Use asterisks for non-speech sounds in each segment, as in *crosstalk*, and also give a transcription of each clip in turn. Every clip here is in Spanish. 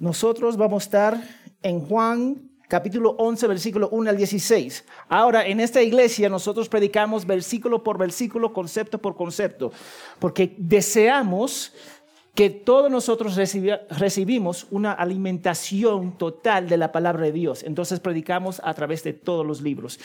nosotros vamos a estar en Juan capítulo 11, versículo 1 al 16. Ahora, en esta iglesia nosotros predicamos versículo por versículo, concepto por concepto, porque deseamos que todos nosotros recibimos una alimentación total de la palabra de Dios. Entonces predicamos a través de todos los libros.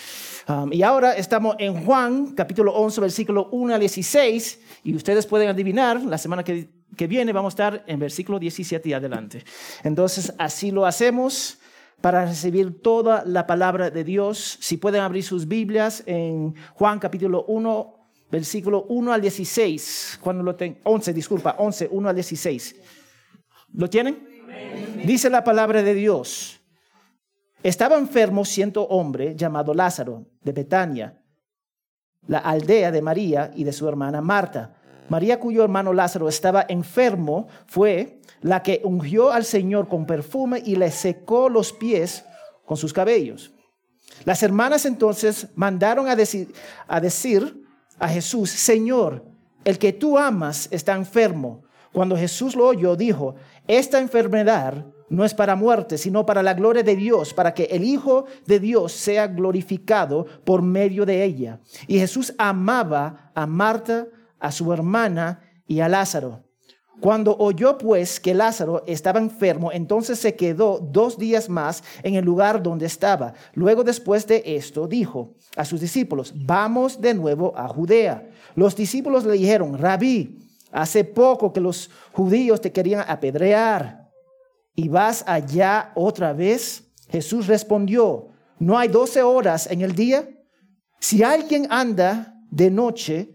Um, y ahora estamos en Juan, capítulo 11, versículo 1 al 16, y ustedes pueden adivinar, la semana que, que viene vamos a estar en versículo 17 y adelante. Entonces, así lo hacemos para recibir toda la palabra de Dios. Si pueden abrir sus Biblias en Juan capítulo 1, versículo 1 al 16, cuando lo 11, disculpa, 11, 1 al 16. ¿Lo tienen? Dice la palabra de Dios. Estaba enfermo siendo hombre llamado Lázaro de Betania, la aldea de María y de su hermana Marta. María, cuyo hermano Lázaro estaba enfermo, fue la que ungió al Señor con perfume y le secó los pies con sus cabellos. Las hermanas entonces mandaron a decir, a decir a Jesús, Señor, el que tú amas está enfermo. Cuando Jesús lo oyó, dijo, esta enfermedad no es para muerte, sino para la gloria de Dios, para que el Hijo de Dios sea glorificado por medio de ella. Y Jesús amaba a Marta, a su hermana y a Lázaro. Cuando oyó pues que Lázaro estaba enfermo, entonces se quedó dos días más en el lugar donde estaba. Luego después de esto dijo a sus discípulos, vamos de nuevo a Judea. Los discípulos le dijeron, rabí, hace poco que los judíos te querían apedrear y vas allá otra vez. Jesús respondió, ¿no hay doce horas en el día? Si alguien anda de noche,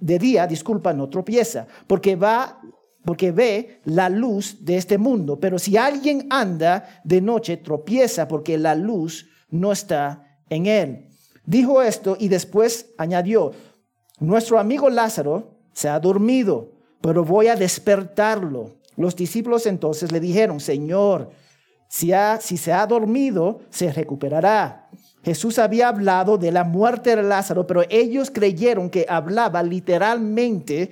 de día, disculpa, no tropieza, porque va porque ve la luz de este mundo. Pero si alguien anda de noche, tropieza porque la luz no está en él. Dijo esto y después añadió, nuestro amigo Lázaro se ha dormido, pero voy a despertarlo. Los discípulos entonces le dijeron, Señor, si, si se ha dormido, se recuperará. Jesús había hablado de la muerte de Lázaro, pero ellos creyeron que hablaba literalmente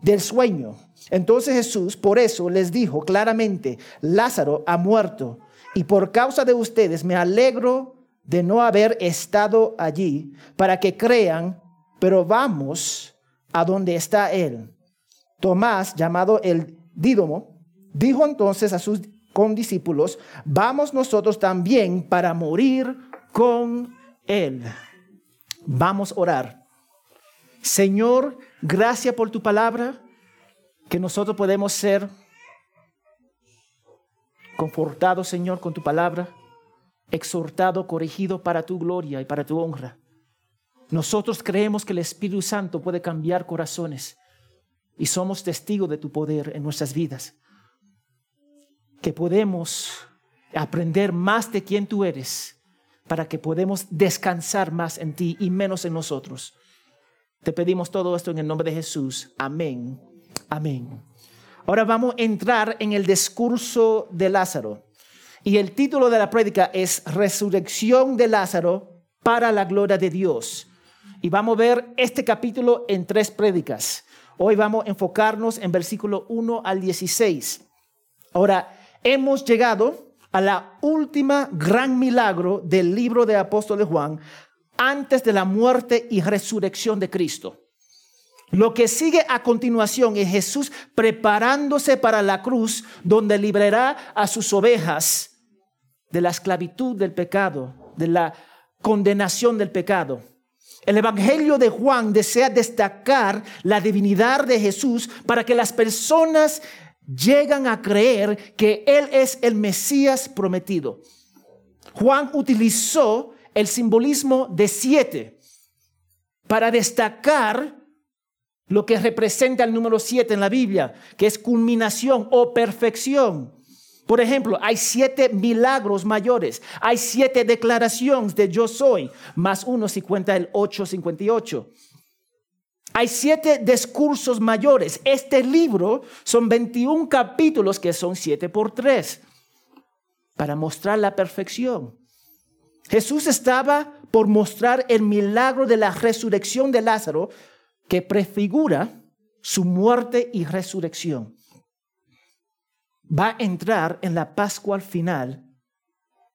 del sueño. Entonces Jesús por eso les dijo claramente, Lázaro ha muerto y por causa de ustedes me alegro de no haber estado allí para que crean, pero vamos a donde está él. Tomás, llamado el Dídomo, dijo entonces a sus condiscípulos, vamos nosotros también para morir con Él. Vamos a orar. Señor, gracias por tu palabra, que nosotros podemos ser confortados, Señor, con tu palabra, exhortado, corregido para tu gloria y para tu honra. Nosotros creemos que el Espíritu Santo puede cambiar corazones y somos testigos de tu poder en nuestras vidas. Que podemos aprender más de quién tú eres para que podamos descansar más en ti y menos en nosotros. Te pedimos todo esto en el nombre de Jesús. Amén. Amén. Ahora vamos a entrar en el discurso de Lázaro. Y el título de la prédica es Resurrección de Lázaro para la gloria de Dios. Y vamos a ver este capítulo en tres prédicas. Hoy vamos a enfocarnos en versículo 1 al 16. Ahora, hemos llegado a la última gran milagro del libro de apóstol Juan antes de la muerte y resurrección de Cristo. Lo que sigue a continuación es Jesús preparándose para la cruz donde liberará a sus ovejas de la esclavitud del pecado, de la condenación del pecado. El Evangelio de Juan desea destacar la divinidad de Jesús para que las personas llegan a creer que Él es el Mesías prometido. Juan utilizó el simbolismo de siete para destacar lo que representa el número siete en la Biblia, que es culminación o perfección. Por ejemplo, hay siete milagros mayores, hay siete declaraciones de yo soy, más uno si cuenta el 858. Hay siete discursos mayores. Este libro son 21 capítulos que son siete por tres para mostrar la perfección. Jesús estaba por mostrar el milagro de la resurrección de Lázaro que prefigura su muerte y resurrección. va a entrar en la Pascua final,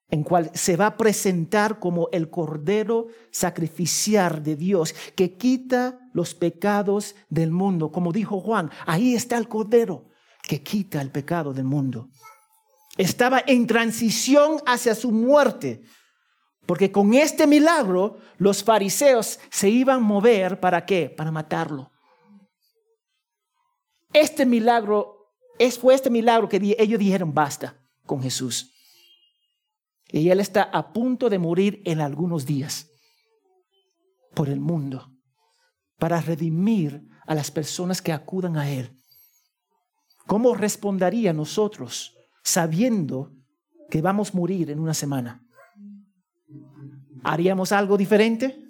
en cual se va a presentar como el Cordero sacrificial de Dios que quita los pecados del mundo. Como dijo Juan, ahí está el Cordero que quita el pecado del mundo. Estaba en transición hacia su muerte, porque con este milagro los fariseos se iban a mover para qué? Para matarlo. Este milagro, fue este milagro que ellos dijeron basta con Jesús. Y Él está a punto de morir en algunos días por el mundo para redimir a las personas que acudan a Él. ¿Cómo respondería nosotros sabiendo que vamos a morir en una semana? ¿Haríamos algo diferente?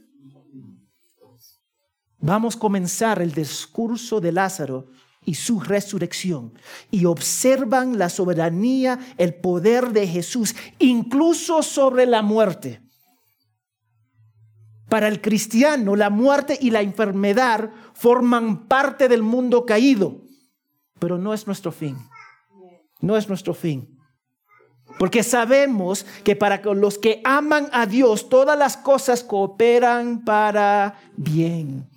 Vamos a comenzar el discurso de Lázaro y su resurrección y observan la soberanía, el poder de Jesús, incluso sobre la muerte. Para el cristiano, la muerte y la enfermedad forman parte del mundo caído, pero no es nuestro fin. No es nuestro fin. Porque sabemos que para los que aman a Dios, todas las cosas cooperan para bien.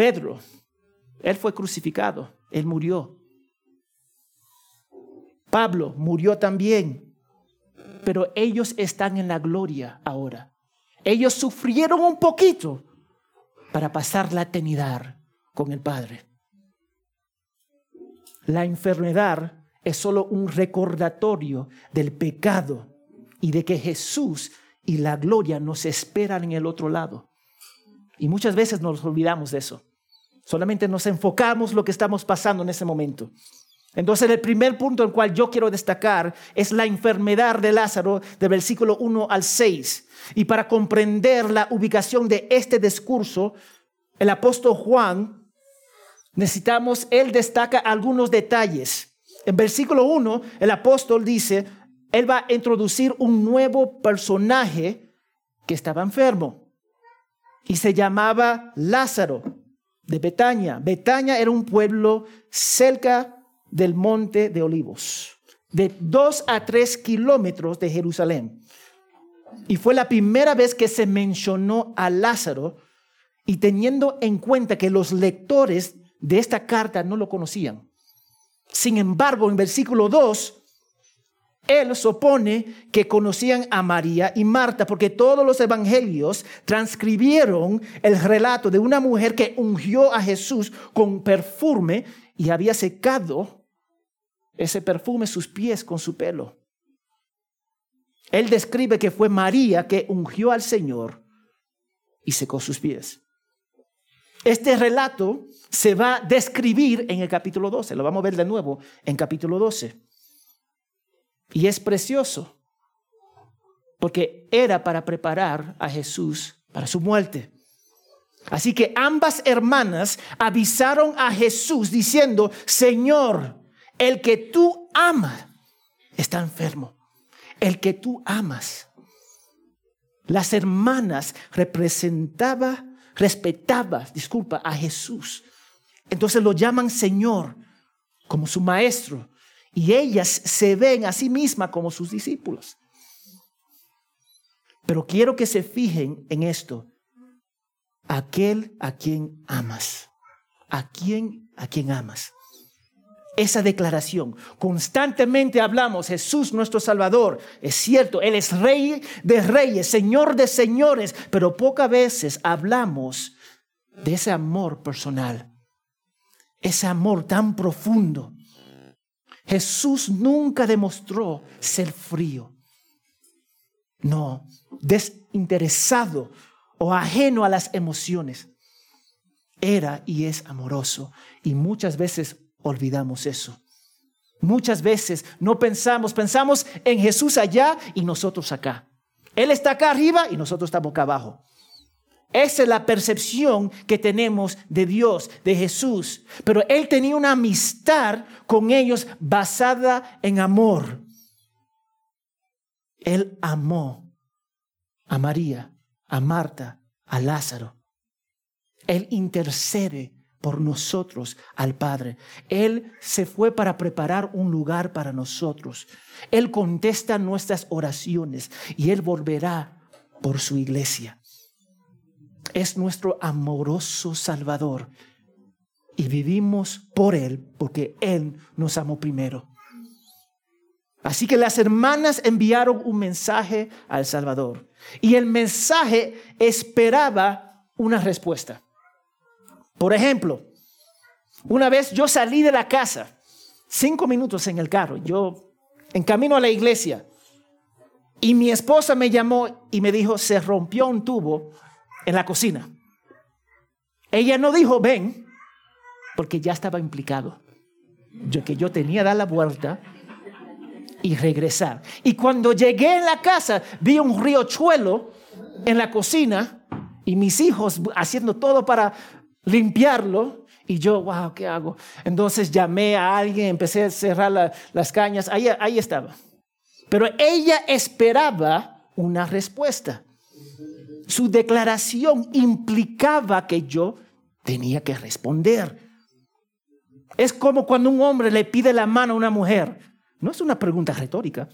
Pedro, él fue crucificado, él murió. Pablo murió también, pero ellos están en la gloria ahora. Ellos sufrieron un poquito para pasar la eternidad con el Padre. La enfermedad es solo un recordatorio del pecado y de que Jesús y la gloria nos esperan en el otro lado. Y muchas veces nos olvidamos de eso. Solamente nos enfocamos lo que estamos pasando en ese momento. Entonces el primer punto en cual yo quiero destacar es la enfermedad de Lázaro del versículo 1 al 6. Y para comprender la ubicación de este discurso, el apóstol Juan, necesitamos, él destaca algunos detalles. En versículo 1, el apóstol dice, él va a introducir un nuevo personaje que estaba enfermo y se llamaba Lázaro de Betania. Betania era un pueblo cerca del monte de Olivos, de dos a tres kilómetros de Jerusalén. Y fue la primera vez que se mencionó a Lázaro y teniendo en cuenta que los lectores de esta carta no lo conocían. Sin embargo, en versículo 2, él supone que conocían a María y Marta porque todos los evangelios transcribieron el relato de una mujer que ungió a Jesús con perfume y había secado ese perfume sus pies con su pelo. Él describe que fue María que ungió al Señor y secó sus pies. Este relato se va a describir en el capítulo 12, lo vamos a ver de nuevo en capítulo 12. Y es precioso, porque era para preparar a Jesús para su muerte. Así que ambas hermanas avisaron a Jesús diciendo, Señor, el que tú amas está enfermo. El que tú amas. Las hermanas representaba, respetaba, disculpa, a Jesús. Entonces lo llaman Señor como su maestro y ellas se ven a sí mismas como sus discípulos. Pero quiero que se fijen en esto. Aquel a quien amas. A quien a quien amas. Esa declaración. Constantemente hablamos, Jesús nuestro Salvador. Es cierto, Él es Rey de reyes, Señor de señores, pero pocas veces hablamos de ese amor personal. Ese amor tan profundo Jesús nunca demostró ser frío. No, desinteresado o ajeno a las emociones. Era y es amoroso. Y muchas veces olvidamos eso. Muchas veces no pensamos, pensamos en Jesús allá y nosotros acá. Él está acá arriba y nosotros estamos acá abajo. Esa es la percepción que tenemos de Dios, de Jesús. Pero Él tenía una amistad con ellos basada en amor. Él amó a María, a Marta, a Lázaro. Él intercede por nosotros al Padre. Él se fue para preparar un lugar para nosotros. Él contesta nuestras oraciones y Él volverá por su iglesia. Es nuestro amoroso Salvador y vivimos por Él porque Él nos amó primero. Así que las hermanas enviaron un mensaje al Salvador y el mensaje esperaba una respuesta. Por ejemplo, una vez yo salí de la casa, cinco minutos en el carro, yo en camino a la iglesia, y mi esposa me llamó y me dijo, se rompió un tubo en la cocina. Ella no dijo, ven, porque ya estaba implicado. Yo que yo tenía que dar la vuelta y regresar. Y cuando llegué en la casa, vi un riochuelo en la cocina y mis hijos haciendo todo para limpiarlo. Y yo, wow, ¿qué hago? Entonces llamé a alguien, empecé a cerrar las cañas. Ahí, ahí estaba. Pero ella esperaba una respuesta. Su declaración implicaba que yo tenía que responder. Es como cuando un hombre le pide la mano a una mujer. No es una pregunta retórica.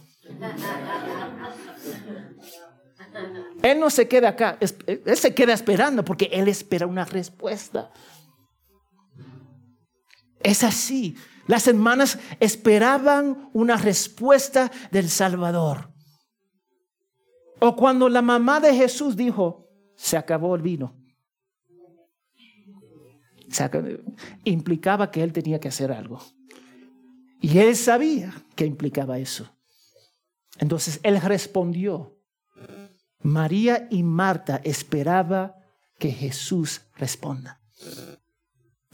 Él no se queda acá, él se queda esperando porque él espera una respuesta. Es así. Las hermanas esperaban una respuesta del Salvador. O cuando la mamá de Jesús dijo, se acabó el vino. implicaba que él tenía que hacer algo. Y él sabía que implicaba eso. Entonces él respondió. María y Marta esperaba que Jesús responda.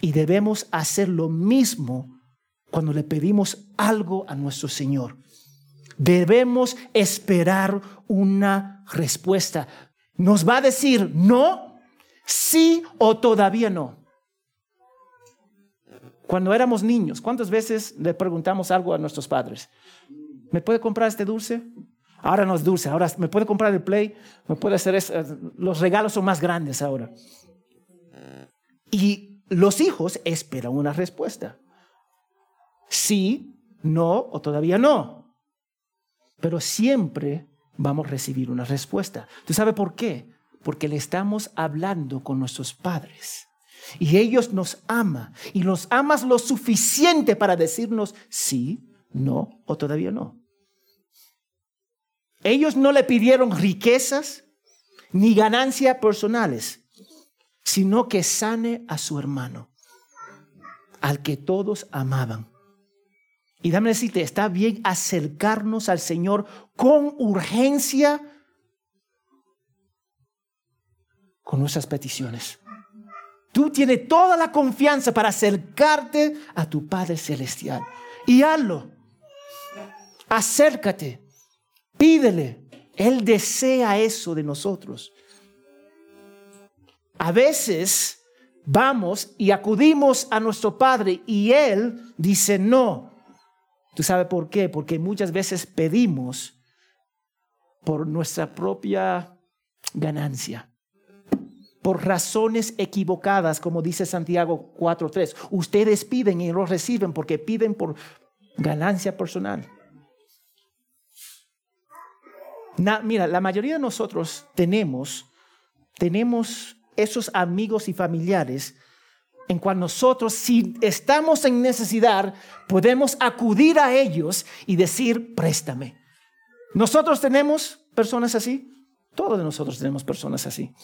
Y debemos hacer lo mismo cuando le pedimos algo a nuestro Señor. Debemos esperar una respuesta. Nos va a decir no, sí o todavía no. Cuando éramos niños, ¿cuántas veces le preguntamos algo a nuestros padres? ¿Me puede comprar este dulce? Ahora no es dulce, ahora me puede comprar el play, me puede hacer eso. Los regalos son más grandes ahora. Y los hijos esperan una respuesta. Sí, no o todavía no. Pero siempre vamos a recibir una respuesta. ¿Tú sabes por qué? Porque le estamos hablando con nuestros padres. Y ellos nos aman. Y nos amas lo suficiente para decirnos sí, no o todavía no. Ellos no le pidieron riquezas ni ganancias personales, sino que sane a su hermano, al que todos amaban. Y dame decirte, está bien acercarnos al Señor con urgencia con nuestras peticiones. Tú tienes toda la confianza para acercarte a tu Padre Celestial. Y hazlo. Acércate. Pídele. Él desea eso de nosotros. A veces vamos y acudimos a nuestro Padre y Él dice no. ¿Tú sabes por qué? Porque muchas veces pedimos por nuestra propia ganancia, por razones equivocadas, como dice Santiago 4.3. Ustedes piden y lo reciben porque piden por ganancia personal. mira, la mayoría de nosotros tenemos, tenemos esos amigos y familiares en cual nosotros, si estamos en necesidad, podemos acudir a ellos y decir, préstame. Nosotros tenemos personas así. Todos nosotros tenemos personas así.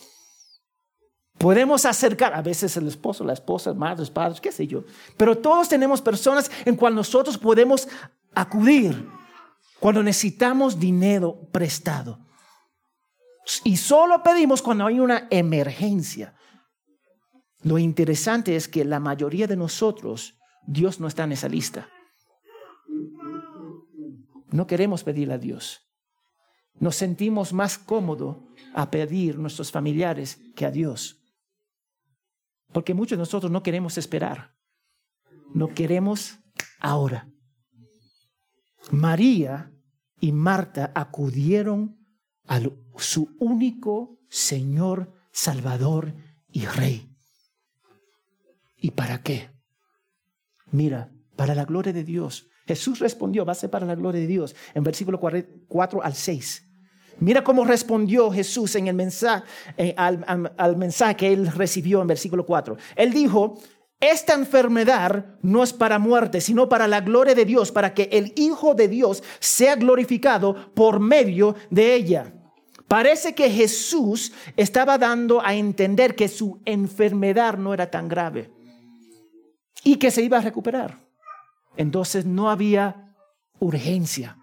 Podemos acercar, a veces el esposo, la esposa, madres, padres, qué sé yo. Pero todos tenemos personas en cual nosotros podemos acudir cuando necesitamos dinero prestado. Y solo pedimos cuando hay una emergencia. Lo interesante es que la mayoría de nosotros, Dios no está en esa lista. No queremos pedirle a Dios. Nos sentimos más cómodos a pedir a nuestros familiares que a Dios. Porque muchos de nosotros no queremos esperar. No queremos ahora. María y Marta acudieron a su único Señor, Salvador y Rey. ¿Y para qué? Mira, para la gloria de Dios. Jesús respondió, va a ser para la gloria de Dios, en versículo 4 al 6. Mira cómo respondió Jesús en el mensaje, al, al mensaje que él recibió en versículo 4. Él dijo, esta enfermedad no es para muerte, sino para la gloria de Dios, para que el Hijo de Dios sea glorificado por medio de ella. Parece que Jesús estaba dando a entender que su enfermedad no era tan grave y que se iba a recuperar. Entonces no había urgencia.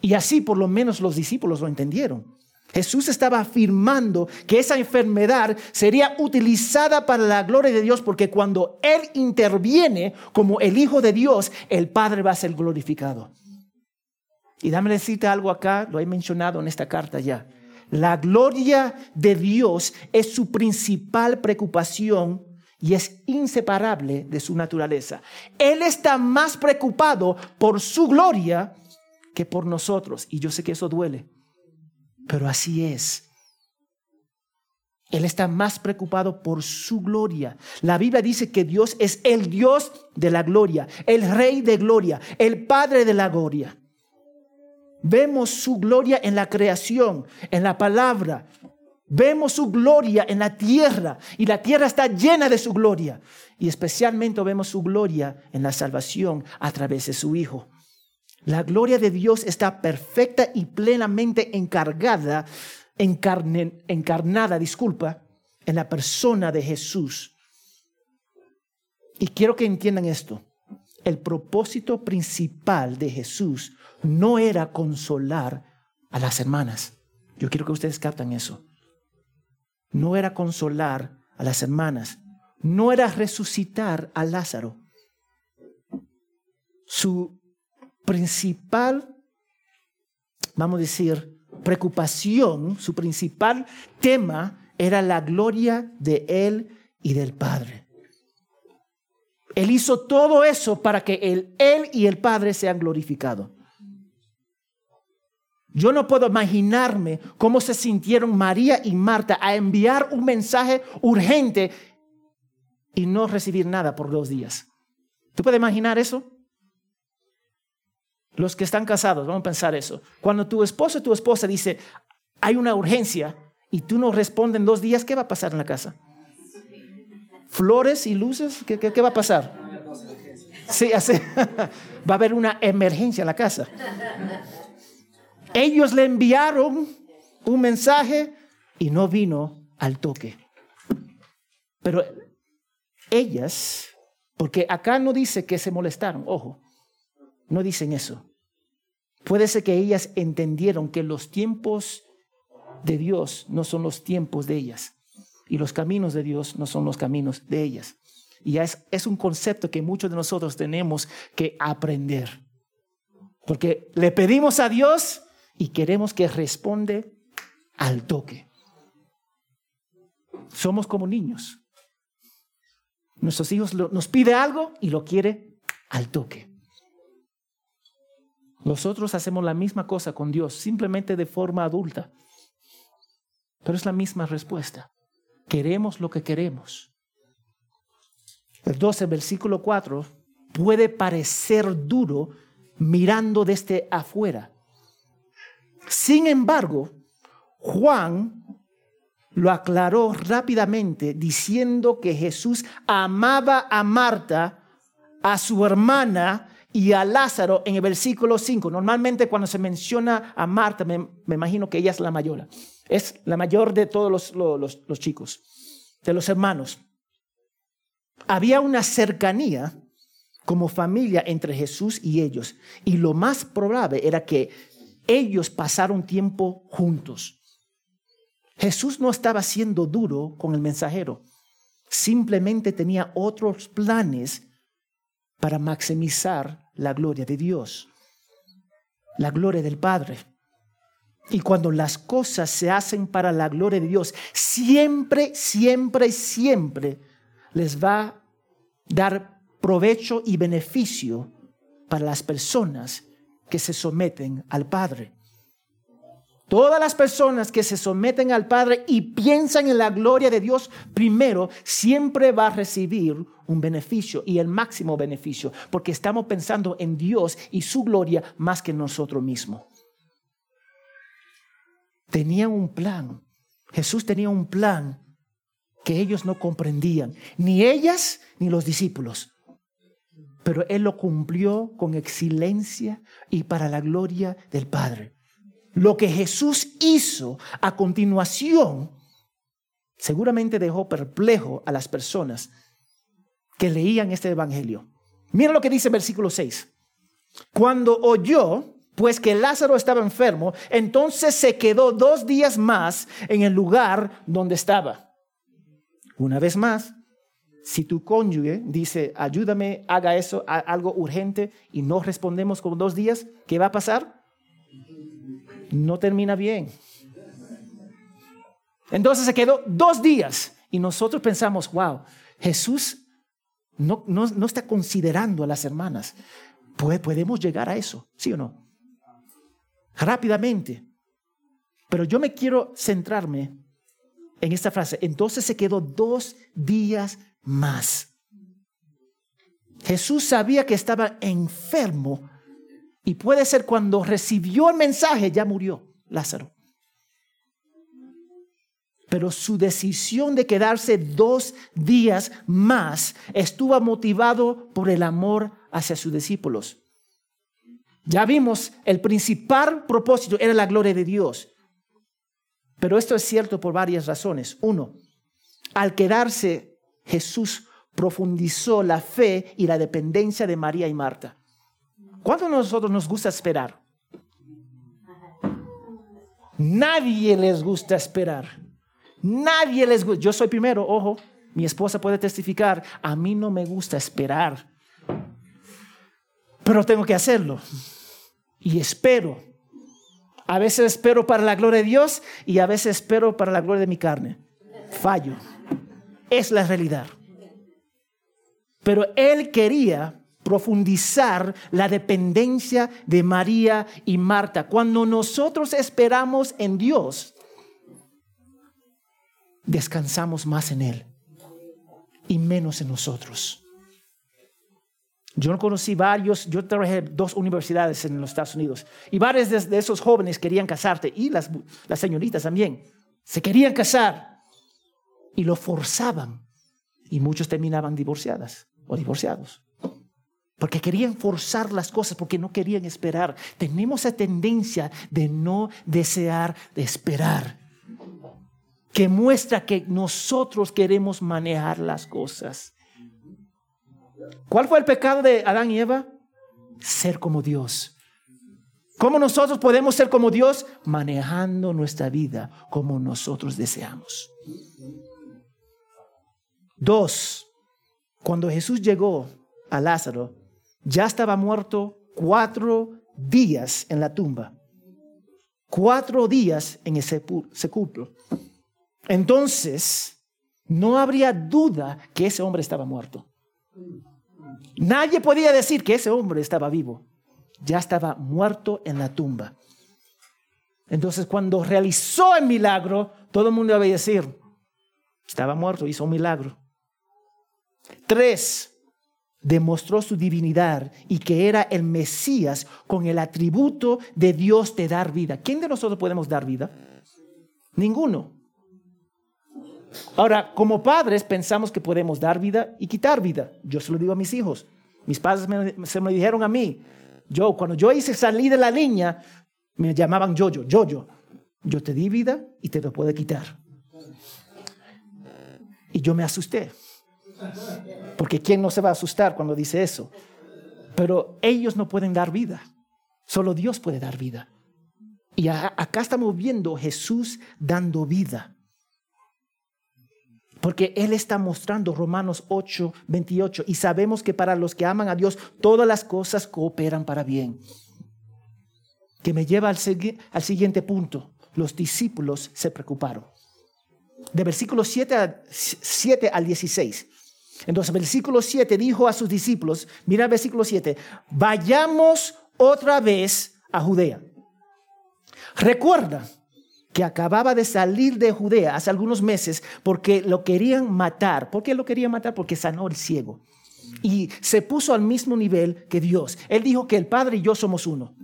Y así por lo menos los discípulos lo entendieron. Jesús estaba afirmando que esa enfermedad sería utilizada para la gloria de Dios porque cuando Él interviene como el Hijo de Dios, el Padre va a ser glorificado. Y dame decirte algo acá, lo he mencionado en esta carta ya. La gloria de Dios es su principal preocupación y es inseparable de su naturaleza. Él está más preocupado por su gloria que por nosotros. Y yo sé que eso duele, pero así es. Él está más preocupado por su gloria. La Biblia dice que Dios es el Dios de la gloria, el Rey de gloria, el Padre de la gloria. Vemos su gloria en la creación, en la palabra, Vemos su gloria en la tierra y la tierra está llena de su gloria. Y especialmente vemos su gloria en la salvación a través de su Hijo. La gloria de Dios está perfecta y plenamente encargada, encarnada, disculpa, en la persona de Jesús. Y quiero que entiendan esto. El propósito principal de Jesús no era consolar a las hermanas. Yo quiero que ustedes captan eso no era consolar a las hermanas, no era resucitar a Lázaro. Su principal, vamos a decir, preocupación, su principal tema era la gloria de Él y del Padre. Él hizo todo eso para que él, él y el Padre sean glorificados. Yo no puedo imaginarme cómo se sintieron María y Marta a enviar un mensaje urgente y no recibir nada por dos días. ¿Tú puedes imaginar eso? Los que están casados, vamos a pensar eso. Cuando tu esposo o tu esposa dice, hay una urgencia y tú no respondes en dos días, ¿qué va a pasar en la casa? ¿Flores y luces? ¿Qué, qué, va a pasar? Sí, *laughs* va a haber una emergencia en la casa. Ellos le enviaron un mensaje y no vino al toque. Pero ellas, porque acá no dice que se molestaron, ojo, no dicen eso. Puede ser que ellas entendieron que los tiempos de Dios no son los tiempos de ellas y los caminos de Dios no son los caminos de ellas. Y es, es un concepto que muchos de nosotros tenemos que aprender. Porque le pedimos a Dios y queremos que responde al toque. Somos como niños. Nuestros hijos nos pide algo y lo quiere al toque. Nosotros hacemos la misma cosa con Dios, simplemente de forma adulta. Pero es la misma respuesta. Queremos lo que queremos. El 12, versículo 4, puede parecer duro mirando desde afuera. Sin embargo, Juan lo aclaró rápidamente diciendo que Jesús amaba a Marta, a su hermana y a Lázaro en el versículo 5. Normalmente cuando se menciona a Marta, me, imagino que ella es la mayor. Es la mayor de todos los, los chicos, de los hermanos. Había una cercanía como familia entre Jesús y ellos. Y lo más probable era que ellos pasaron tiempo juntos. Jesús no estaba siendo duro con el mensajero, simplemente tenía otros planes para maximizar la gloria de Dios, la gloria del Padre. Y cuando las cosas se hacen para la gloria de Dios, siempre, siempre, siempre les va a dar provecho y beneficio para las personas que se someten al Padre. Todas las personas que se someten al Padre y piensan en la gloria de Dios primero, siempre va a recibir un beneficio y el máximo beneficio, porque estamos pensando en Dios y su gloria más que en nosotros mismos. Tenían un plan. Jesús tenía un plan que ellos no comprendían, ni ellas ni los discípulos. Pero Él lo cumplió con excelencia y para la gloria del Padre. Lo que Jesús hizo a continuación seguramente dejó perplejo a las personas que leían este Evangelio. Mira lo que dice el versículo 6. Cuando oyó, pues que Lázaro estaba enfermo, entonces se quedó dos días más en el lugar donde estaba. Una vez más, si tu cónyuge dice, ayúdame, haga eso, algo urgente, y no respondemos con dos días, ¿qué va a pasar? no termina bien. Entonces se quedó dos días y nosotros pensamos, wow, Jesús no, no, está considerando a las hermanas. podemos llegar a eso, ¿sí o no? Rápidamente. Pero yo me quiero centrarme en esta frase. Entonces se quedó dos días más. Jesús sabía que estaba enfermo y puede ser cuando recibió el mensaje ya murió Lázaro. Pero su decisión de quedarse dos días más estuvo motivado por el amor hacia sus discípulos. Ya vimos, el principal propósito era la gloria de Dios. Pero esto es cierto por varias razones. Uno, al quedarse Jesús profundizó la fe y la dependencia de María y Marta. ¿Cuánto a nosotros nos gusta esperar? Nadie les gusta esperar. Nadie les gusta. Yo soy primero, ojo, mi esposa puede testificar, a mí no me gusta esperar. Pero tengo que hacerlo. Y espero. A veces espero para la gloria de Dios y a veces espero para la gloria de mi carne. Fallo. Es la realidad. Pero él quería profundizar la dependencia de María y Marta. Cuando nosotros esperamos en Dios, descansamos más en Él y menos en nosotros. Yo conocí varios, yo trabajé en dos universidades en los Estados Unidos y varios de, esos jóvenes querían casarte y las, las señoritas también. Se querían casar y lo forzaban y muchos terminaban divorciadas o divorciados porque querían forzar las cosas, porque no querían esperar. Tenemos esa tendencia de no desear de esperar, que muestra que nosotros queremos manejar las cosas. ¿Cuál fue el pecado de Adán y Eva? Ser como Dios. ¿Cómo nosotros podemos ser como Dios? Manejando nuestra vida como nosotros deseamos. Dos, cuando Jesús llegó a Lázaro, ya estaba muerto cuatro días en la tumba. Cuatro días en el sepulcro. Entonces, no habría duda que ese hombre estaba muerto. Nadie podía decir que ese hombre estaba vivo. Ya estaba muerto en la tumba. Entonces, cuando realizó el milagro, todo el mundo iba a decir, estaba muerto, hizo un milagro. Tres, demostró su divinidad y que era el Mesías con el atributo de Dios de dar vida. ¿Quién de nosotros podemos dar vida? Ninguno. Ahora, como padres pensamos que podemos dar vida y quitar vida. Yo se lo digo a mis hijos. Mis padres se me dijeron a mí. Yo, cuando yo hice salir de la línea, me llamaban yo-yo, yo-yo. Yo te di vida y te lo puedo quitar. Y yo me asusté. Porque ¿quién no se va a asustar cuando dice eso? Pero ellos no pueden dar vida. Solo Dios puede dar vida. Y acá estamos viendo Jesús dando vida. Porque Él está mostrando Romanos 8, 28. Y sabemos que para los que aman a Dios, todas las cosas cooperan para bien. Que me lleva al, siguiente punto. Los discípulos se preocuparon. De versículo 7, 7 al 16. Entonces, versículo 7 dijo a sus discípulos, mira el versículo 7, vayamos otra vez a Judea. Recuerda que acababa de salir de Judea hace algunos meses porque lo querían matar. ¿Por qué lo querían matar? Porque sanó el ciego. Y se puso al mismo nivel que Dios. Él dijo que el Padre y yo somos uno.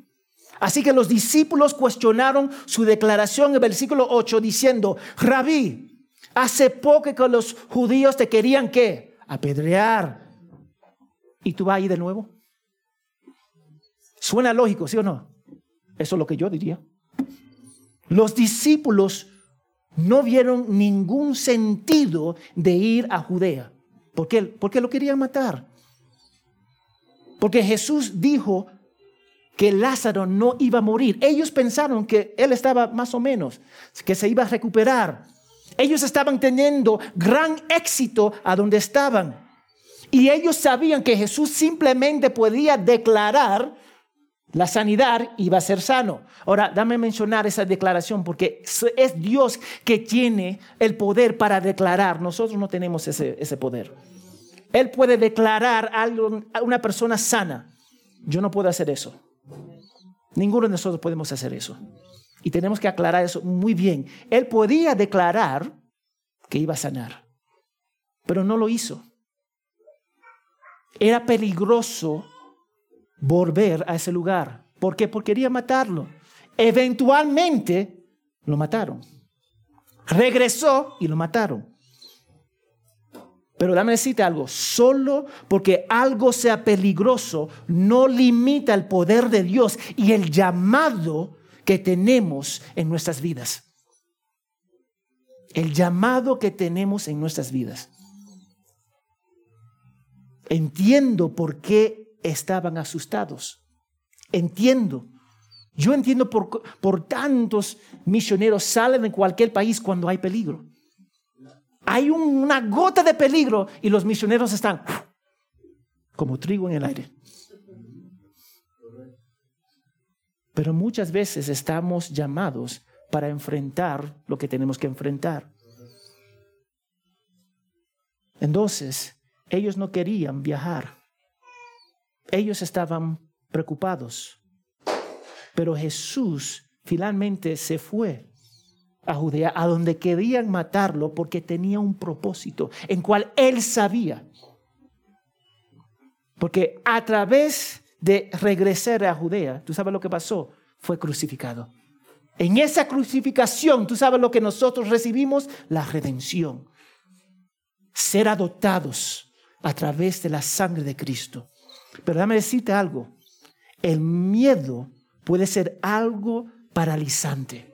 Así que los discípulos cuestionaron su declaración en el versículo 8 diciendo, Rabí, hace poco que los judíos te querían qué? Apedrear. ¿Y tú vas ahí de nuevo? Suena lógico, ¿sí o no? Eso es lo que yo diría. Los discípulos no vieron ningún sentido de ir a Judea. ¿Por qué? Porque lo querían matar. Porque Jesús dijo que Lázaro no iba a morir. Ellos pensaron que él estaba más o menos, que se iba a recuperar. Ellos estaban teniendo gran éxito a donde estaban. Y ellos sabían que Jesús simplemente podía declarar la sanidad iba a ser sano. Ahora, dame mencionar esa declaración porque es Dios que tiene el poder para declarar. Nosotros no tenemos ese, ese poder. Él puede declarar a una persona sana. Yo no puedo hacer eso. Ninguno de nosotros podemos hacer eso. Y tenemos que aclarar eso muy bien. Él podía declarar que iba a sanar, pero no lo hizo. Era peligroso volver a ese lugar. ¿Por qué? Porque quería matarlo. Eventualmente lo mataron. Regresó y lo mataron. Pero dame decirte algo, solo porque algo sea peligroso no limita el poder de Dios y el llamado que tenemos en nuestras vidas. El llamado que tenemos en nuestras vidas. Entiendo por qué estaban asustados. Entiendo. Yo entiendo por, por tantos misioneros salen en cualquier país cuando hay peligro. Hay una gota de peligro y los misioneros están como trigo en el aire. Pero muchas veces estamos llamados para enfrentar lo que tenemos que enfrentar. Entonces, ellos no querían viajar ellos estaban preocupados. Pero Jesús finalmente se fue a Judea, a donde querían matarlo porque tenía un propósito en cual él sabía. Porque a través de regresar a Judea, tú sabes lo que pasó, fue crucificado. En esa crucificación, tú sabes lo que nosotros recibimos, la redención. Ser adoptados a través de la sangre de Cristo. Pero déjame decirte algo. El miedo puede ser algo paralizante.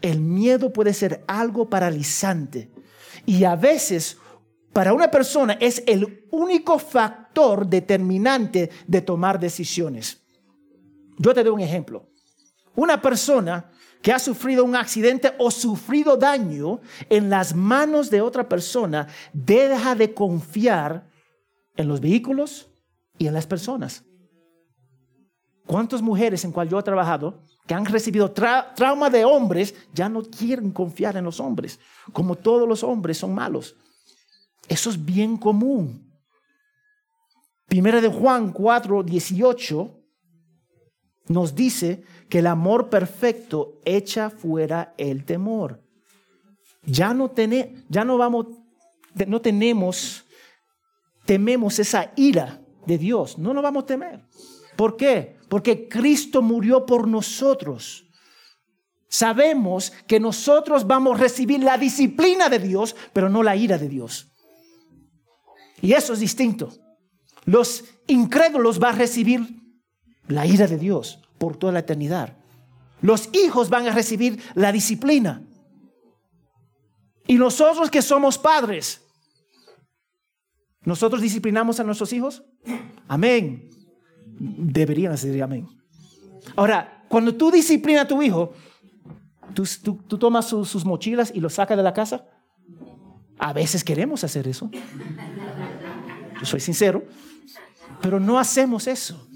El miedo puede ser algo paralizante. Y a veces para una persona es el único factor determinante de tomar decisiones. Yo te doy un ejemplo. Una persona que ha sufrido un accidente o sufrido daño en las manos de otra persona deja de confiar en los vehículos, y en las personas. ¿Cuántas mujeres en cual yo he trabajado que han recibido trauma de hombres ya no quieren confiar en los hombres? Como todos los hombres son malos. Eso es bien común. Primera de Juan 4, 18 nos dice que el amor perfecto echa fuera el temor. Ya no, ya no vamos, no tenemos, tememos esa ira de Dios. No nos vamos a temer. ¿Por qué? Porque Cristo murió por nosotros. Sabemos que nosotros vamos a recibir la disciplina de Dios, pero no la ira de Dios. Y eso es distinto. Los incrédulos van a recibir la ira de Dios por toda la eternidad. Los hijos van a recibir la disciplina. Y nosotros que somos padres, ¿nosotros disciplinamos a nuestros hijos? Amén. Deberían decir amén. Ahora, cuando tú disciplinas a tu hijo, tú, tomas sus mochilas y los sacas de la casa. A veces queremos hacer eso. Yo soy sincero. Pero no hacemos eso.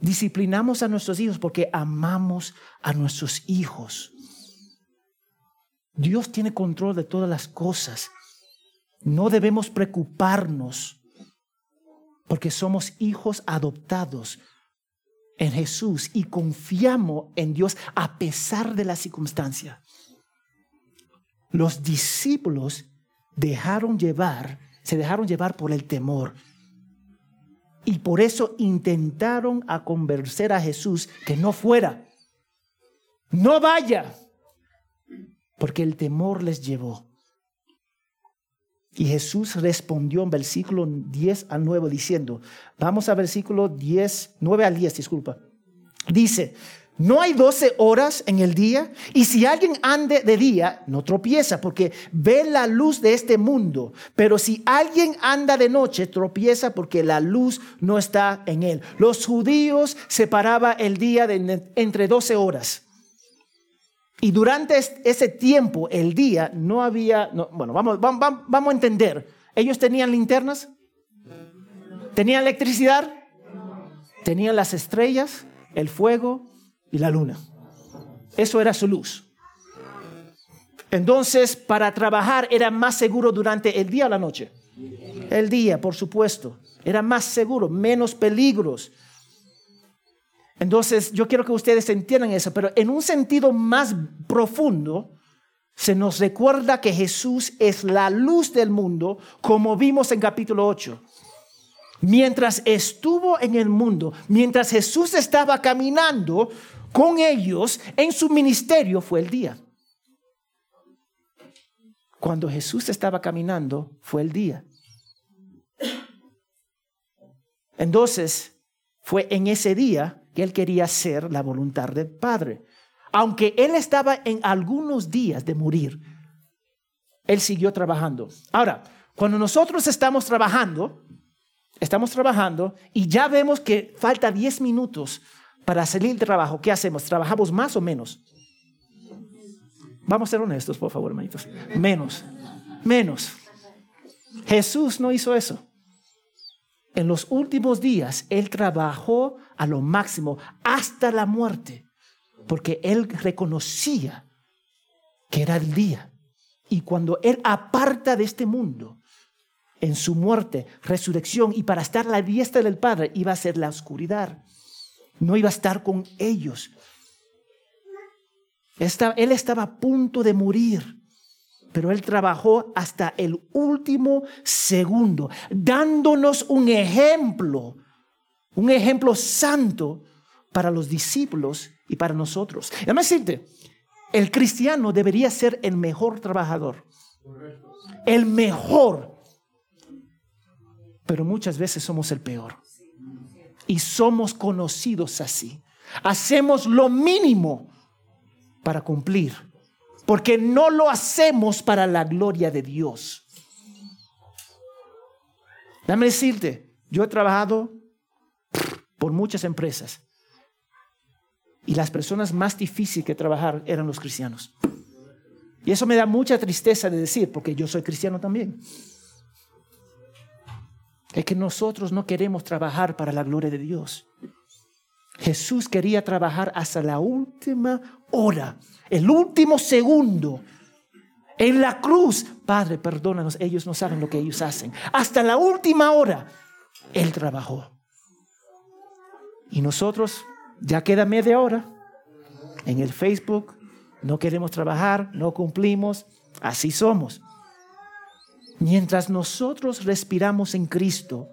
Disciplinamos a nuestros hijos porque amamos a nuestros hijos. Dios tiene control de todas las cosas. No debemos preocuparnos porque somos hijos adoptados en Jesús y confiamos en Dios a pesar de la circunstancia. Los discípulos dejaron llevar, se dejaron llevar por el temor. Y por eso intentaron a convencer a Jesús que no fuera. No vaya. Porque el temor les llevó. Y Jesús respondió en versículo 10 al 9 diciendo, vamos a versículo 10, 9 al 10, disculpa. Dice, no hay 12 horas en el día y si alguien ande de día, no tropieza porque ve la luz de este mundo. Pero si alguien anda de noche, tropieza porque la luz no está en él. Los judíos separaban el día entre 12 horas. Y durante ese tiempo, el día, no había, bueno, vamos, vamos, vamos a entender, ellos tenían linternas, tenían electricidad, tenían las estrellas, el fuego y la luna. Eso era su luz. Entonces, para trabajar era más seguro durante el día o la noche. El día, por supuesto. Era más seguro, menos peligros. Entonces, yo quiero que ustedes entiendan eso, pero en un sentido más profundo, se nos recuerda que Jesús es la luz del mundo, como vimos en capítulo 8. Mientras estuvo en el mundo, mientras Jesús estaba caminando con ellos en su ministerio, fue el día. Cuando Jesús estaba caminando, fue el día. Entonces, fue en ese día que él quería hacer la voluntad del Padre. Aunque él estaba en algunos días de morir, él siguió trabajando. Ahora, cuando nosotros estamos trabajando, estamos trabajando y ya vemos que falta 10 minutos para salir del trabajo, ¿qué hacemos? ¿Trabajamos más o menos? Vamos a ser honestos, por favor, hermanitos. Menos, menos. Jesús no hizo eso en los últimos días, Él trabajó a lo máximo hasta la muerte, porque Él reconocía que era el día. Y cuando Él aparta de este mundo, en su muerte, resurrección, y para estar a la diestra del Padre, iba a ser la oscuridad. No iba a estar con ellos. Él estaba a punto de morir pero Él trabajó hasta el último segundo, dándonos un ejemplo, un ejemplo santo para los discípulos y para nosotros. Déjame decirte, el cristiano debería ser el mejor trabajador, el mejor, pero muchas veces somos el peor y somos conocidos así. Hacemos lo mínimo para cumplir porque no lo hacemos para la gloria de Dios. Dame decirte, yo he trabajado por muchas empresas y las personas más difíciles que trabajar eran los cristianos. Y eso me da mucha tristeza de decir, porque yo soy cristiano también. Es que nosotros no queremos trabajar para la gloria de Dios. Jesús quería trabajar hasta la última hora, el último segundo. En la cruz, Padre, perdónanos, ellos no saben lo que ellos hacen. Hasta la última hora, Él trabajó. Y nosotros, ya queda media hora, en el Facebook, no queremos trabajar, no cumplimos, así somos. Mientras nosotros respiramos en Cristo,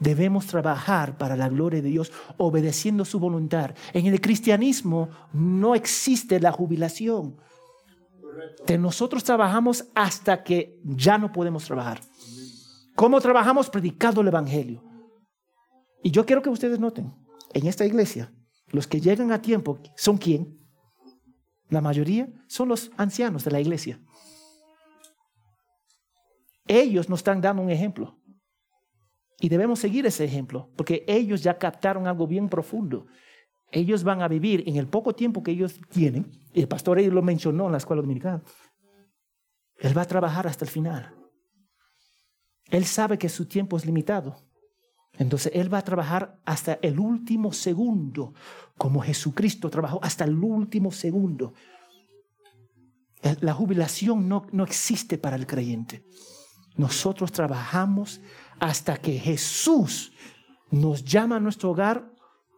debemos trabajar para la gloria de Dios, obedeciendo su voluntad. En el cristianismo no existe la jubilación. De nosotros trabajamos hasta que ya no podemos trabajar. ¿Cómo trabajamos? Predicando el Evangelio. Y yo quiero que ustedes noten, en esta iglesia, los que llegan a tiempo, ¿son quién? La mayoría son los ancianos de la iglesia. Ellos nos están dando un ejemplo. Y debemos seguir ese ejemplo, porque ellos ya captaron algo bien profundo. Ellos van a vivir en el poco tiempo que ellos tienen, y el pastor ahí lo mencionó en la escuela dominicana. Él va a trabajar hasta el final. Él sabe que su tiempo es limitado. Entonces Él va a trabajar hasta el último segundo, como Jesucristo trabajó hasta el último segundo. La jubilación no, no existe para el creyente. Nosotros trabajamos hasta que Jesús nos llama a nuestro hogar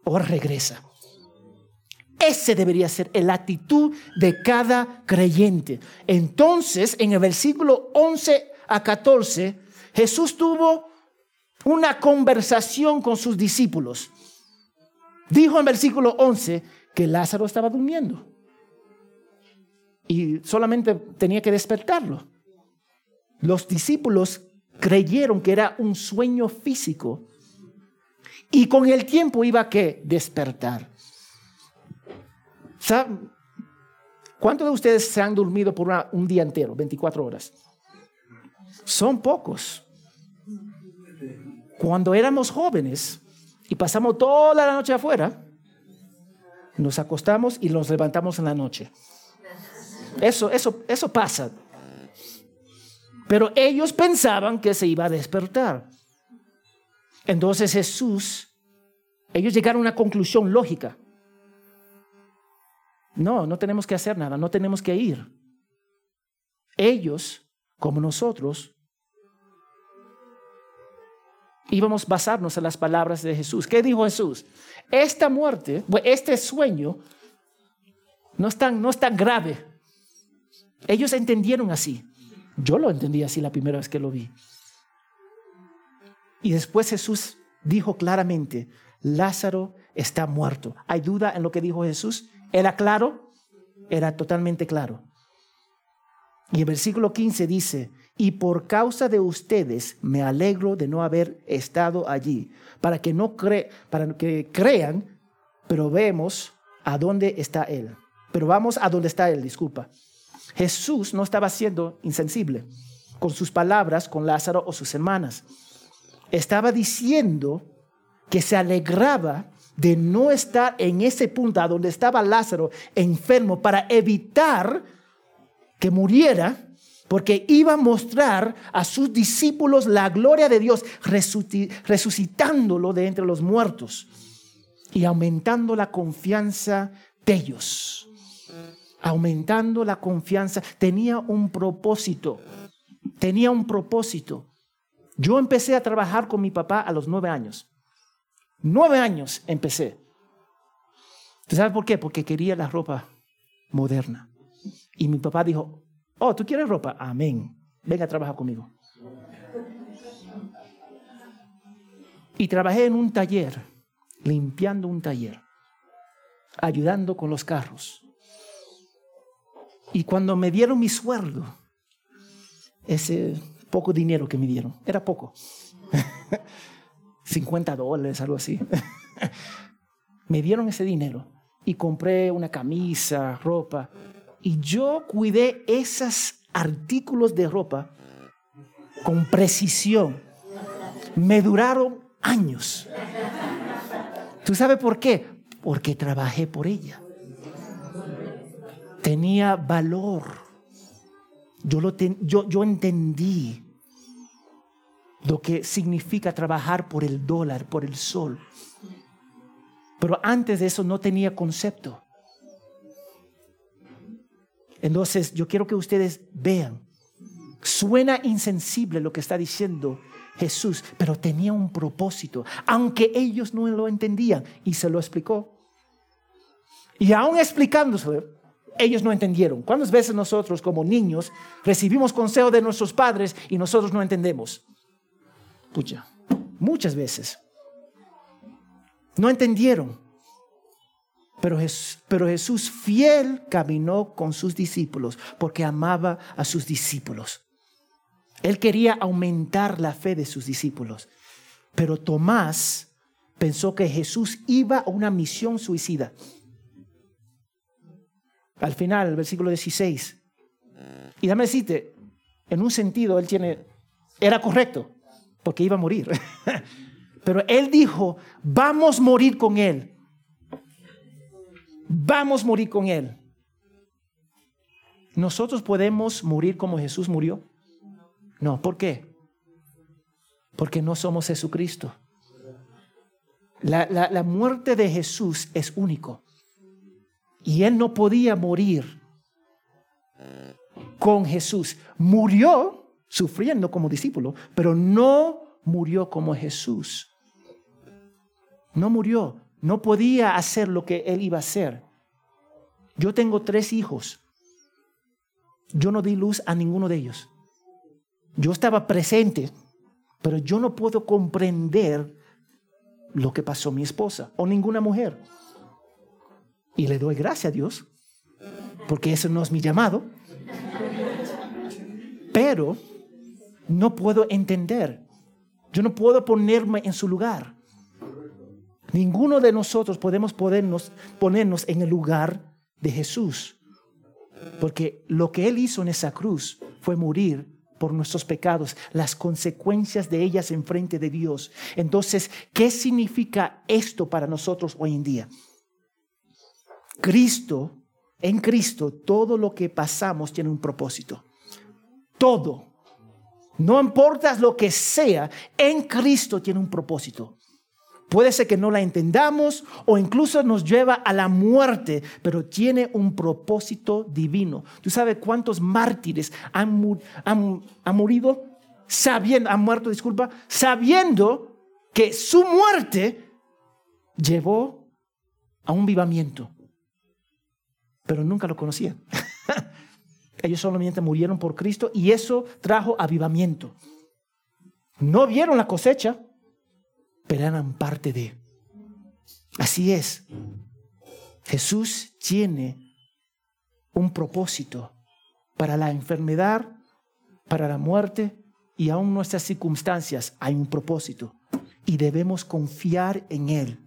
o regresa. Ese debería ser la actitud de cada creyente. Entonces, en el versículo 11 a 14, Jesús tuvo una conversación con sus discípulos. Dijo en versículo 11 que Lázaro estaba durmiendo y solamente tenía que despertarlo. Los discípulos creyeron que era un sueño físico y con el tiempo iba a que despertar. ¿Cuántos de ustedes se han dormido por un día entero, 24 horas? Son pocos. Cuando éramos jóvenes y pasamos toda la noche afuera, nos acostamos y nos levantamos en la noche. Eso, eso, eso pasa. Pero ellos pensaban que se iba a despertar. Entonces Jesús, ellos llegaron a una conclusión lógica. No, no tenemos que hacer nada, no tenemos que ir. Ellos, como nosotros, íbamos a basarnos en las palabras de Jesús. ¿Qué dijo Jesús? Esta muerte, este sueño, no es tan, no es tan grave. Ellos entendieron así. Yo lo entendí así la primera vez que lo vi. Y después Jesús dijo claramente, Lázaro está muerto. ¿Hay duda en lo que dijo Jesús? ¿Era claro? Era totalmente claro. Y el versículo 15 dice, y por causa de ustedes me alegro de no haber estado allí, para que no cre para que crean, pero vemos a dónde está él. Pero vamos a dónde está él, disculpa. Jesús no estaba siendo insensible con sus palabras con Lázaro o sus hermanas. Estaba diciendo que se alegraba de no estar en ese punto a donde estaba Lázaro enfermo para evitar que muriera porque iba a mostrar a sus discípulos la gloria de Dios, resucitándolo de entre los muertos y aumentando la confianza de ellos. Aumentando la confianza. Tenía un propósito. Tenía un propósito. Yo empecé a trabajar con mi papá a los nueve años. Nueve años empecé. ¿Tú sabes por qué? Porque quería la ropa moderna. Y mi papá dijo, oh, ¿tú quieres ropa? Amén. Venga a trabajar conmigo. Y trabajé en un taller, limpiando un taller, ayudando con los carros. Y cuando me dieron mi sueldo, ese poco dinero que me dieron, era poco, *laughs* 50 dólares, algo así, *laughs* me dieron ese dinero y compré una camisa, ropa, y yo cuidé esos artículos de ropa con precisión. Me duraron años. ¿Tú sabes por qué? Porque trabajé por ella. Tenía valor. Yo, lo yo, yo entendí lo que significa trabajar por el dólar, por el sol. Pero antes de eso no tenía concepto. Entonces, yo quiero que ustedes vean. Suena insensible lo que está diciendo Jesús, pero tenía un propósito, aunque ellos no lo entendían, y se lo explicó. Y aún explicándose, ellos no entendieron. ¿Cuántas veces nosotros como niños recibimos consejo de nuestros padres y nosotros no entendemos? Pucha, muchas veces. No entendieron. Pero Jesús, fiel caminó con sus discípulos porque amaba a sus discípulos. Él quería aumentar la fe de sus discípulos. Pero Tomás pensó que Jesús iba a una misión suicida. Al final, el versículo 16. Y dame decirte, en un sentido, él tiene, era correcto, porque iba a morir. *laughs* Pero él dijo, vamos a morir con él vamos a morir con Él. ¿Nosotros podemos morir como Jesús murió? No, ¿por qué? Porque no somos Jesucristo. La, la, muerte de Jesús es único. Y Él no podía morir con Jesús. Murió sufriendo como discípulo, pero no murió como Jesús. No murió no podía hacer lo que él iba a hacer. Yo tengo tres hijos. Yo no di luz a ninguno de ellos. Yo estaba presente, pero yo no puedo comprender lo que pasó mi esposa o ninguna mujer. Y le doy gracias a Dios, porque eso no es mi llamado. Pero no puedo entender. Yo no puedo ponerme en su lugar. Ninguno de nosotros podemos ponernos, en el lugar de Jesús. Porque lo que Él hizo en esa cruz fue morir por nuestros pecados, las consecuencias de ellas en frente de Dios. Entonces, ¿qué significa esto para nosotros hoy en día? Cristo, en Cristo, todo lo que pasamos tiene un propósito. Todo. No importa lo que sea, en Cristo tiene un propósito. Puede ser que no la entendamos o incluso nos lleva a la muerte, pero tiene un propósito divino. ¿Tú sabes cuántos mártires han, sabiendo, han muerto, disculpa, sabiendo que su muerte llevó a un vivamiento? Pero nunca lo conocían. *laughs* Ellos solamente murieron por Cristo y eso trajo avivamiento. No vieron la cosecha, pero eran parte de. Así es. Jesús tiene un propósito para la enfermedad, para la muerte y aún nuestras circunstancias hay un propósito y debemos confiar en Él.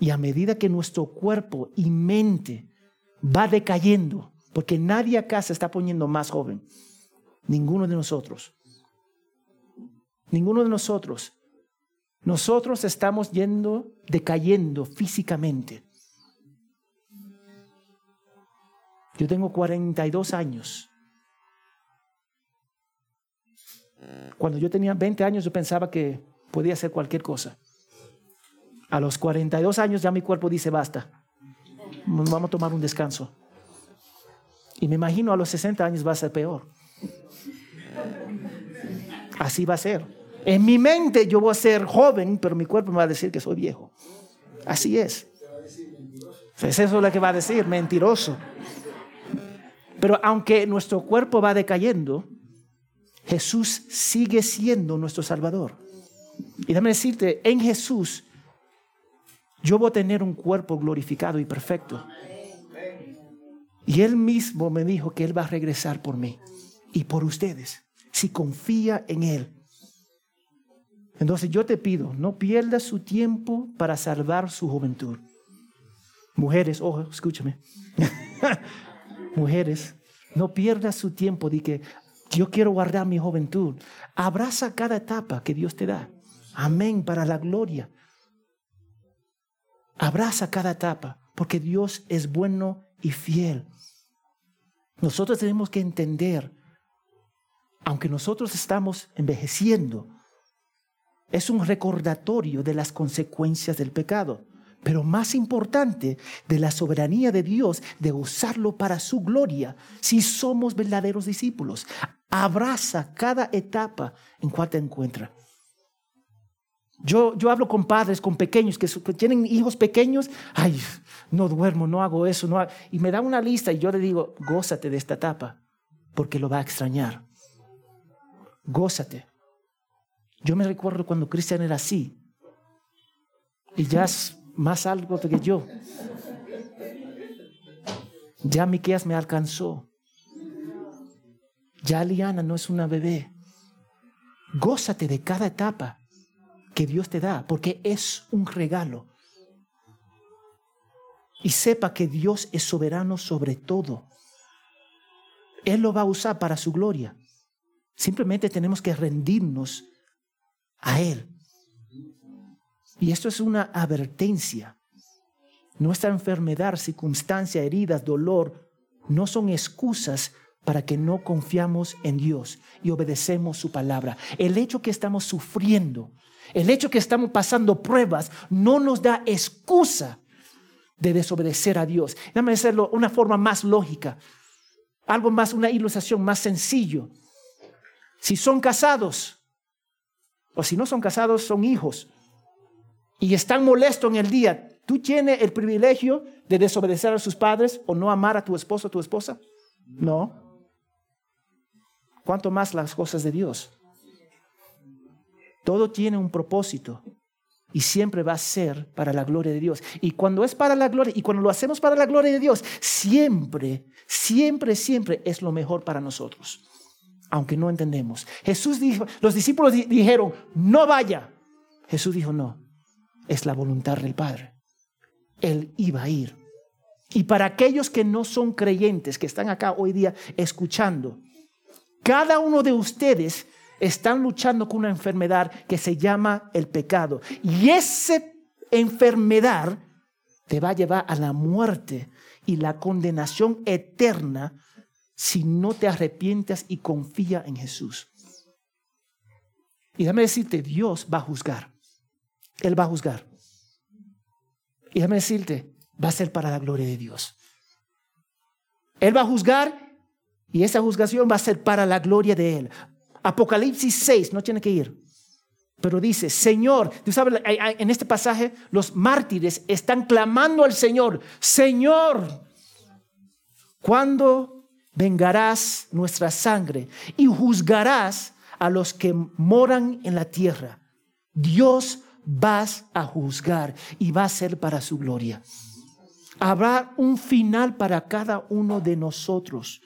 Y a medida que nuestro cuerpo y mente va decayendo, porque nadie acá se está poniendo más joven, ninguno de nosotros, ninguno de nosotros nosotros estamos yendo, decayendo físicamente. Yo tengo 42 años. Cuando yo tenía 20 años yo pensaba que podía hacer cualquier cosa. A los 42 años ya mi cuerpo dice basta. Vamos a tomar un descanso. Y me imagino a los 60 años va a ser peor. Así va a ser. En mi mente yo voy a ser joven, pero mi cuerpo me va a decir que soy viejo. Así es. Es eso lo que va a decir, mentiroso. Pero aunque nuestro cuerpo va decayendo, Jesús sigue siendo nuestro Salvador. Y déjame decirte, en Jesús yo voy a tener un cuerpo glorificado y perfecto. Y Él mismo me dijo que Él va a regresar por mí y por ustedes, si confía en Él. Entonces yo te pido, no pierda su tiempo para salvar su juventud. Mujeres, ojo, escúchame. *laughs* Mujeres, no pierda su tiempo de que yo quiero guardar mi juventud. Abraza cada etapa que Dios te da. Amén, para la gloria. Abraza cada etapa, porque Dios es bueno y fiel. Nosotros tenemos que entender, aunque nosotros estamos envejeciendo, es un recordatorio de las consecuencias del pecado, pero más importante, de la soberanía de Dios, de usarlo para su gloria, si somos verdaderos discípulos. Abraza cada etapa en cual te encuentras. Yo, yo hablo con padres, con pequeños que, tienen hijos pequeños. Ay, no duermo, no hago eso. No Y me da una lista y yo le digo, gózate de esta etapa, porque lo va a extrañar. Gózate. Yo me recuerdo cuando Cristian era así. Y ya es más alto que yo. Ya Miqueas me alcanzó. Ya Liana no es una bebé. Gózate de cada etapa que Dios te da, porque es un regalo. Y sepa que Dios es soberano sobre todo. Él lo va a usar para su gloria. Simplemente tenemos que rendirnos a Él. Y esto es una advertencia. Nuestra enfermedad, circunstancia, heridas, dolor, no son excusas para que no confiamos en Dios y obedecemos su palabra. El hecho que estamos sufriendo, el hecho que estamos pasando pruebas, no nos da excusa de desobedecer a Dios. Déjame hacerlo una forma más lógica, algo más, una ilustración más sencillo. Si son casados, o si no son casados, son hijos. y están molestos en el día, ¿tú tienes el privilegio de desobedecer a sus padres o no amar a tu esposo o tu esposa? No. ¿Cuánto más las cosas de Dios? Todo tiene un propósito y siempre va a ser para la gloria de Dios. Y cuando es para la gloria, y cuando lo hacemos para la gloria de Dios, siempre, siempre, siempre es lo mejor para nosotros, aunque no entendemos. Jesús dijo, los discípulos dijeron, no vaya. Jesús dijo, no, es la voluntad del Padre. Él iba a ir. Y para aquellos que no son creyentes, que están acá hoy día escuchando, cada uno de ustedes están luchando con una enfermedad que se llama el pecado. Y esa enfermedad te va a llevar a la muerte y la condenación eterna si no te arrepientes y confía en Jesús. Y déjame decirte, Dios va a juzgar. Él va a juzgar. Y déjame decirte, va a ser para la gloria de Dios. Él va a juzgar y esa juzgación va a ser para la gloria de Él. Apocalipsis 6, no tiene que ir. Pero dice, Señor, tú sabes, en este pasaje los mártires están clamando al Señor, Señor, ¿cuándo vengarás nuestra sangre y juzgarás a los que moran en la tierra? Dios vas a juzgar y va a ser para su gloria. Habrá un final para cada uno de nosotros.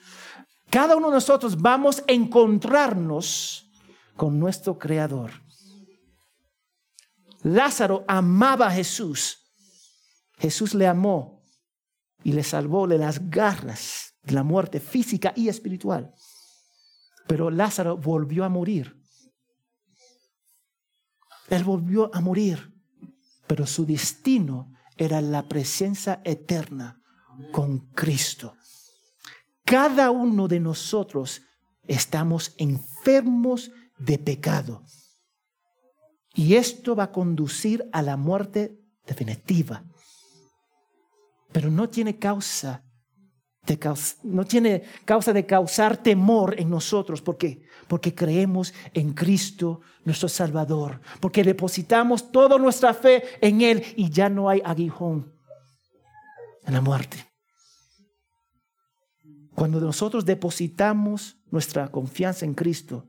Cada uno de nosotros vamos a encontrarnos con nuestro Creador. Lázaro amaba a Jesús. Jesús le amó y le salvó de las garras de la muerte física y espiritual. Pero Lázaro volvió a morir. Él volvió a morir, pero su destino era la presencia eterna con Cristo. Cada uno de nosotros estamos enfermos de pecado. Y esto va a conducir a la muerte definitiva. Pero no tiene causa de no tiene causa de causar temor en nosotros. ¿Por qué? Porque creemos en Cristo, nuestro Salvador. Porque depositamos toda nuestra fe en Él y ya no hay aguijón en la muerte. Cuando nosotros depositamos nuestra confianza en Cristo,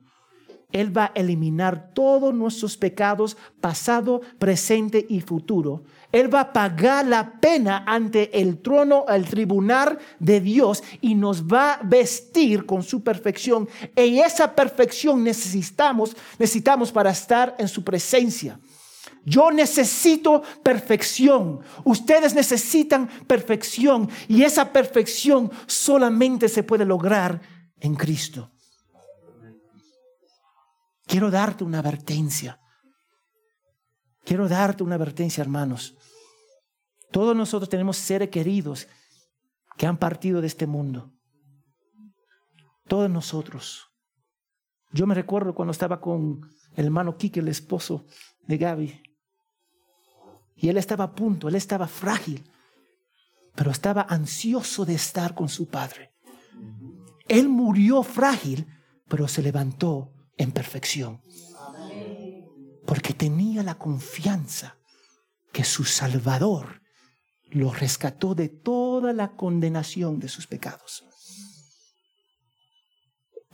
Él va a eliminar todos nuestros pecados, pasado, presente y futuro. Él va a pagar la pena ante el trono, el tribunal de Dios y nos va a vestir con su perfección. Y esa perfección necesitamos, necesitamos para estar en su presencia. Yo necesito perfección. Ustedes necesitan perfección. Y esa perfección solamente se puede lograr en Cristo. Quiero darte una advertencia. Quiero darte una advertencia, hermanos. Todos nosotros tenemos seres queridos que han partido de este mundo. Todos nosotros. Yo me recuerdo cuando estaba con el hermano Quique, el esposo de Gaby. Y él estaba a punto, él estaba frágil, pero estaba ansioso de estar con su padre. Él murió frágil, pero se levantó en perfección. Porque tenía la confianza que su Salvador lo rescató de toda la condenación de sus pecados.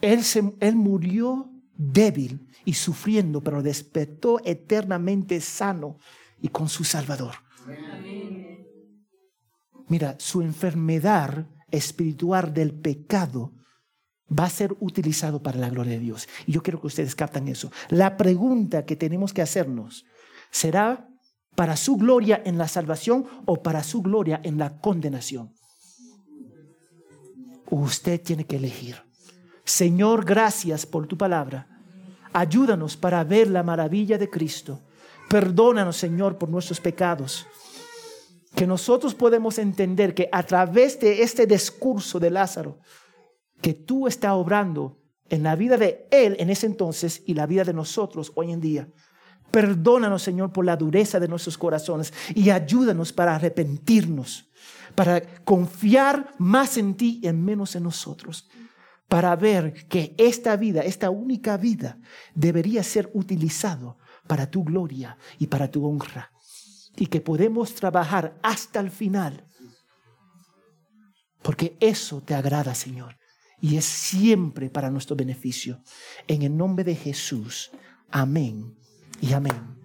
Él, se, él murió débil y sufriendo, pero despertó eternamente sano y con su Salvador. Mira, su enfermedad espiritual del pecado va a ser utilizado para la gloria de Dios. Y yo quiero que ustedes captan eso. La pregunta que tenemos que hacernos será para su gloria en la salvación o para su gloria en la condenación. Usted tiene que elegir. Señor, gracias por tu palabra. Ayúdanos para ver la maravilla de Cristo Perdónanos, Señor, por nuestros pecados. Que nosotros podemos entender que a través de este discurso de Lázaro, que tú estás obrando en la vida de él en ese entonces y la vida de nosotros hoy en día. Perdónanos, Señor, por la dureza de nuestros corazones y ayúdanos para arrepentirnos, para confiar más en ti y menos en nosotros, para ver que esta vida, esta única vida, debería ser utilizado para tu gloria y para tu honra. y que podemos trabajar hasta el final. Porque eso te agrada, Señor. Y es siempre para nuestro beneficio. En el nombre de Jesús. Amén y amén.